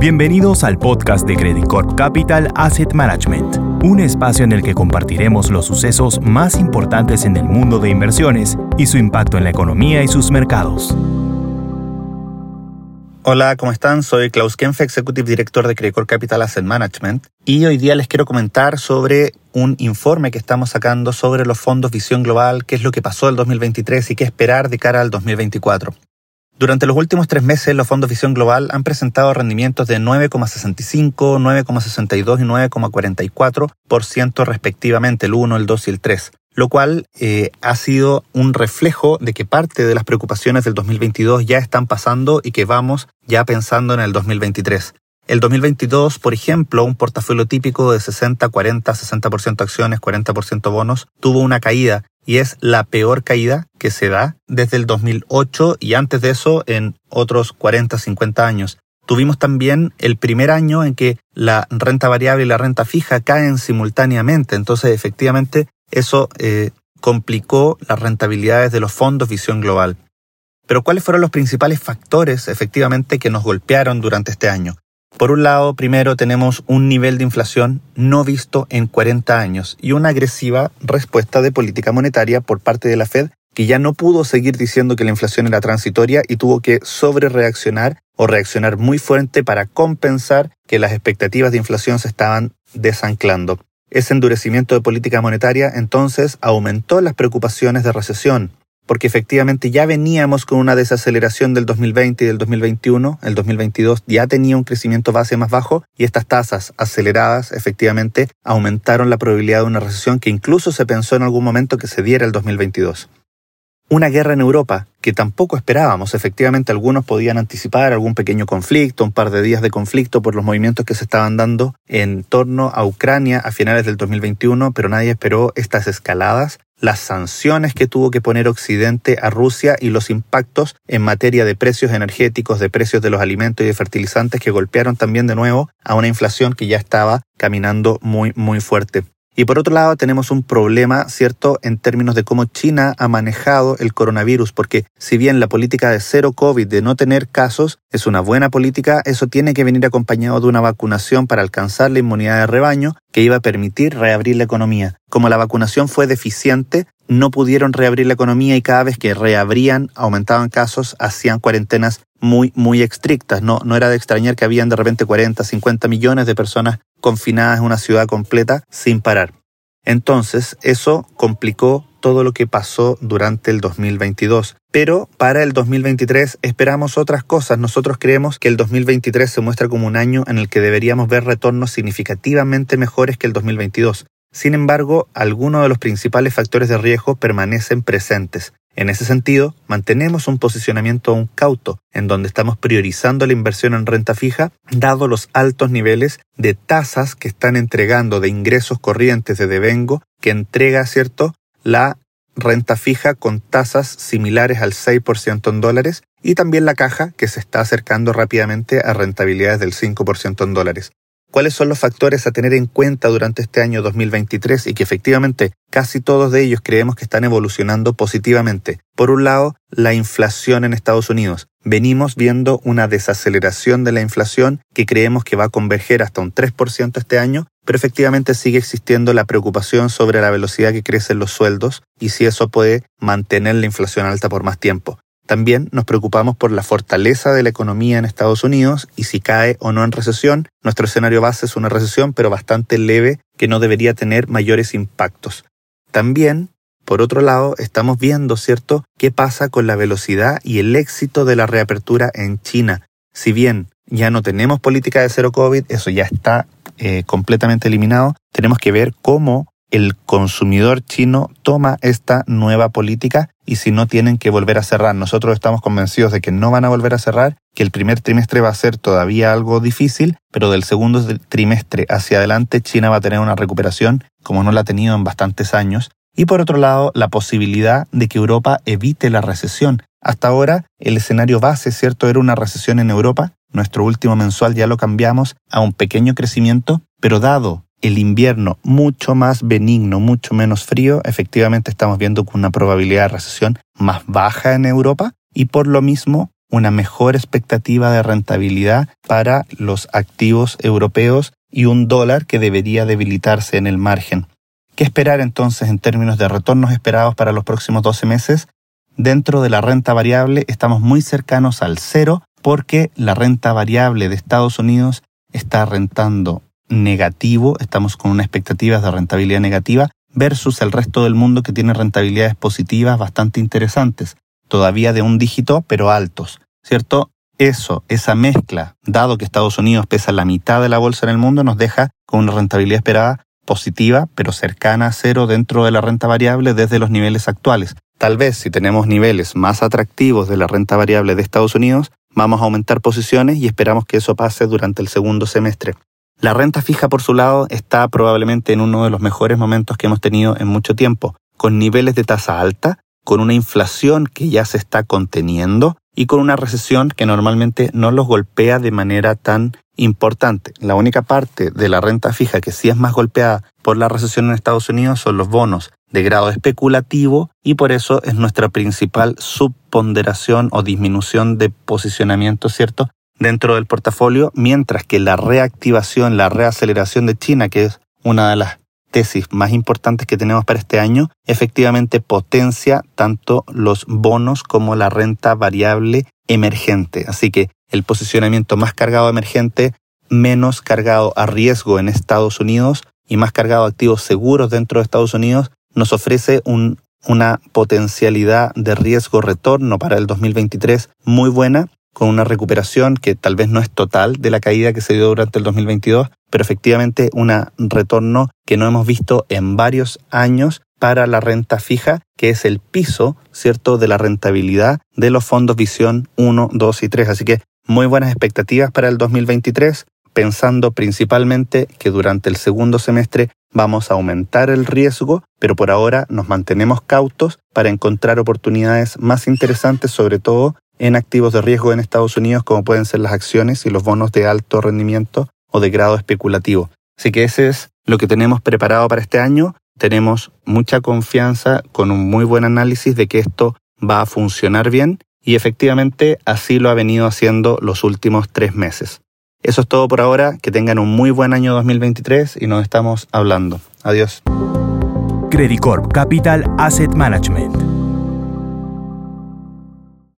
Bienvenidos al podcast de Credit Corp Capital Asset Management, un espacio en el que compartiremos los sucesos más importantes en el mundo de inversiones y su impacto en la economía y sus mercados. Hola, ¿cómo están? Soy Klaus Kempf, Executive Director de Credit Corp Capital Asset Management, y hoy día les quiero comentar sobre un informe que estamos sacando sobre los fondos Visión Global, qué es lo que pasó el 2023 y qué esperar de cara al 2024. Durante los últimos tres meses, los fondos Visión Global han presentado rendimientos de 9,65, 9,62 y 9,44% respectivamente, el 1, el 2 y el 3, lo cual eh, ha sido un reflejo de que parte de las preocupaciones del 2022 ya están pasando y que vamos ya pensando en el 2023. El 2022, por ejemplo, un portafolio típico de 60, 40, 60% acciones, 40% bonos, tuvo una caída y es la peor caída que se da desde el 2008 y antes de eso en otros 40, 50 años. Tuvimos también el primer año en que la renta variable y la renta fija caen simultáneamente, entonces efectivamente eso eh, complicó las rentabilidades de los fondos visión global. Pero ¿cuáles fueron los principales factores efectivamente que nos golpearon durante este año? Por un lado, primero tenemos un nivel de inflación no visto en 40 años y una agresiva respuesta de política monetaria por parte de la Fed que ya no pudo seguir diciendo que la inflación era transitoria y tuvo que sobrereaccionar o reaccionar muy fuerte para compensar que las expectativas de inflación se estaban desanclando. Ese endurecimiento de política monetaria entonces aumentó las preocupaciones de recesión, porque efectivamente ya veníamos con una desaceleración del 2020 y del 2021, el 2022 ya tenía un crecimiento base más bajo y estas tasas aceleradas efectivamente aumentaron la probabilidad de una recesión que incluso se pensó en algún momento que se diera el 2022. Una guerra en Europa que tampoco esperábamos. Efectivamente, algunos podían anticipar algún pequeño conflicto, un par de días de conflicto por los movimientos que se estaban dando en torno a Ucrania a finales del 2021, pero nadie esperó estas escaladas las sanciones que tuvo que poner Occidente a Rusia y los impactos en materia de precios energéticos, de precios de los alimentos y de fertilizantes que golpearon también de nuevo a una inflación que ya estaba caminando muy, muy fuerte. Y por otro lado tenemos un problema, ¿cierto?, en términos de cómo China ha manejado el coronavirus, porque si bien la política de cero COVID, de no tener casos, es una buena política, eso tiene que venir acompañado de una vacunación para alcanzar la inmunidad de rebaño que iba a permitir reabrir la economía. Como la vacunación fue deficiente, no pudieron reabrir la economía y cada vez que reabrían, aumentaban casos, hacían cuarentenas muy, muy estrictas. No, no era de extrañar que habían de repente 40, 50 millones de personas confinadas en una ciudad completa sin parar. Entonces, eso complicó todo lo que pasó durante el 2022. Pero para el 2023 esperamos otras cosas. Nosotros creemos que el 2023 se muestra como un año en el que deberíamos ver retornos significativamente mejores que el 2022. Sin embargo, algunos de los principales factores de riesgo permanecen presentes. En ese sentido, mantenemos un posicionamiento aún cauto, en donde estamos priorizando la inversión en renta fija, dado los altos niveles de tasas que están entregando de ingresos corrientes de devengo, que entrega, ¿cierto?, la renta fija con tasas similares al 6% en dólares, y también la caja, que se está acercando rápidamente a rentabilidades del 5% en dólares cuáles son los factores a tener en cuenta durante este año 2023 y que efectivamente casi todos de ellos creemos que están evolucionando positivamente. Por un lado, la inflación en Estados Unidos. Venimos viendo una desaceleración de la inflación que creemos que va a converger hasta un 3% este año, pero efectivamente sigue existiendo la preocupación sobre la velocidad que crecen los sueldos y si eso puede mantener la inflación alta por más tiempo. También nos preocupamos por la fortaleza de la economía en Estados Unidos y si cae o no en recesión. Nuestro escenario base es una recesión, pero bastante leve, que no debería tener mayores impactos. También, por otro lado, estamos viendo, ¿cierto?, qué pasa con la velocidad y el éxito de la reapertura en China. Si bien ya no tenemos política de cero COVID, eso ya está eh, completamente eliminado, tenemos que ver cómo el consumidor chino toma esta nueva política y si no tienen que volver a cerrar. Nosotros estamos convencidos de que no van a volver a cerrar, que el primer trimestre va a ser todavía algo difícil, pero del segundo trimestre hacia adelante China va a tener una recuperación como no la ha tenido en bastantes años. Y por otro lado, la posibilidad de que Europa evite la recesión. Hasta ahora, el escenario base, ¿cierto?, era una recesión en Europa. Nuestro último mensual ya lo cambiamos a un pequeño crecimiento, pero dado el invierno mucho más benigno, mucho menos frío, efectivamente estamos viendo una probabilidad de recesión más baja en Europa y por lo mismo una mejor expectativa de rentabilidad para los activos europeos y un dólar que debería debilitarse en el margen. ¿Qué esperar entonces en términos de retornos esperados para los próximos 12 meses? Dentro de la renta variable estamos muy cercanos al cero porque la renta variable de Estados Unidos está rentando negativo, estamos con unas expectativas de rentabilidad negativa versus el resto del mundo que tiene rentabilidades positivas bastante interesantes, todavía de un dígito pero altos, ¿cierto? Eso, esa mezcla, dado que Estados Unidos pesa la mitad de la bolsa en el mundo, nos deja con una rentabilidad esperada positiva, pero cercana a cero dentro de la renta variable desde los niveles actuales. Tal vez si tenemos niveles más atractivos de la renta variable de Estados Unidos, vamos a aumentar posiciones y esperamos que eso pase durante el segundo semestre. La renta fija, por su lado, está probablemente en uno de los mejores momentos que hemos tenido en mucho tiempo, con niveles de tasa alta, con una inflación que ya se está conteniendo y con una recesión que normalmente no los golpea de manera tan importante. La única parte de la renta fija que sí es más golpeada por la recesión en Estados Unidos son los bonos de grado especulativo y por eso es nuestra principal subponderación o disminución de posicionamiento, ¿cierto? Dentro del portafolio, mientras que la reactivación, la reaceleración de China, que es una de las tesis más importantes que tenemos para este año, efectivamente potencia tanto los bonos como la renta variable emergente. Así que el posicionamiento más cargado emergente, menos cargado a riesgo en Estados Unidos y más cargado a activos seguros dentro de Estados Unidos, nos ofrece una potencialidad de riesgo retorno para el 2023 muy buena con una recuperación que tal vez no es total de la caída que se dio durante el 2022, pero efectivamente un retorno que no hemos visto en varios años para la renta fija, que es el piso, ¿cierto?, de la rentabilidad de los fondos Visión 1, 2 y 3. Así que muy buenas expectativas para el 2023, pensando principalmente que durante el segundo semestre vamos a aumentar el riesgo, pero por ahora nos mantenemos cautos para encontrar oportunidades más interesantes, sobre todo en activos de riesgo en Estados Unidos, como pueden ser las acciones y los bonos de alto rendimiento o de grado especulativo. Así que ese es lo que tenemos preparado para este año. Tenemos mucha confianza con un muy buen análisis de que esto va a funcionar bien y efectivamente así lo ha venido haciendo los últimos tres meses. Eso es todo por ahora, que tengan un muy buen año 2023 y nos estamos hablando. Adiós. Credit Corp Capital Asset Management